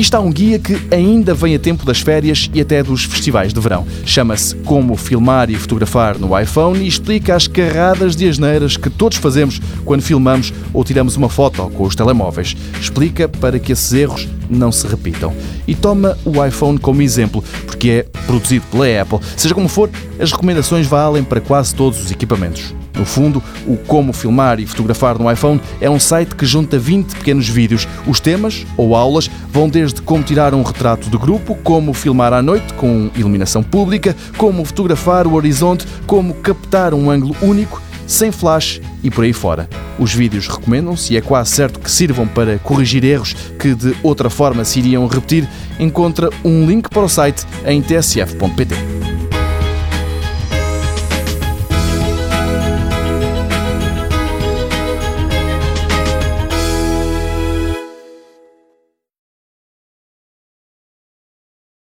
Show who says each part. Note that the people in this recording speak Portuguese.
Speaker 1: está um guia que ainda vem a tempo das férias e até dos festivais de verão. Chama-se Como Filmar e Fotografar no iPhone e explica as carradas de asneiras que todos fazemos quando filmamos ou tiramos uma foto com os telemóveis. Explica para que esses erros não se repitam. E toma o iPhone como exemplo, porque é produzido pela Apple. Seja como for, as recomendações valem para quase todos os equipamentos. No fundo, o Como Filmar e Fotografar no iPhone é um site que junta 20 pequenos vídeos. Os temas, ou aulas, vão desde como tirar um retrato de grupo, como filmar à noite com iluminação pública, como fotografar o horizonte, como captar um ângulo único, sem flash e por aí fora. Os vídeos recomendam-se e é quase certo que sirvam para corrigir erros que de outra forma se iriam repetir. Encontra um link para o site em tsf.pt.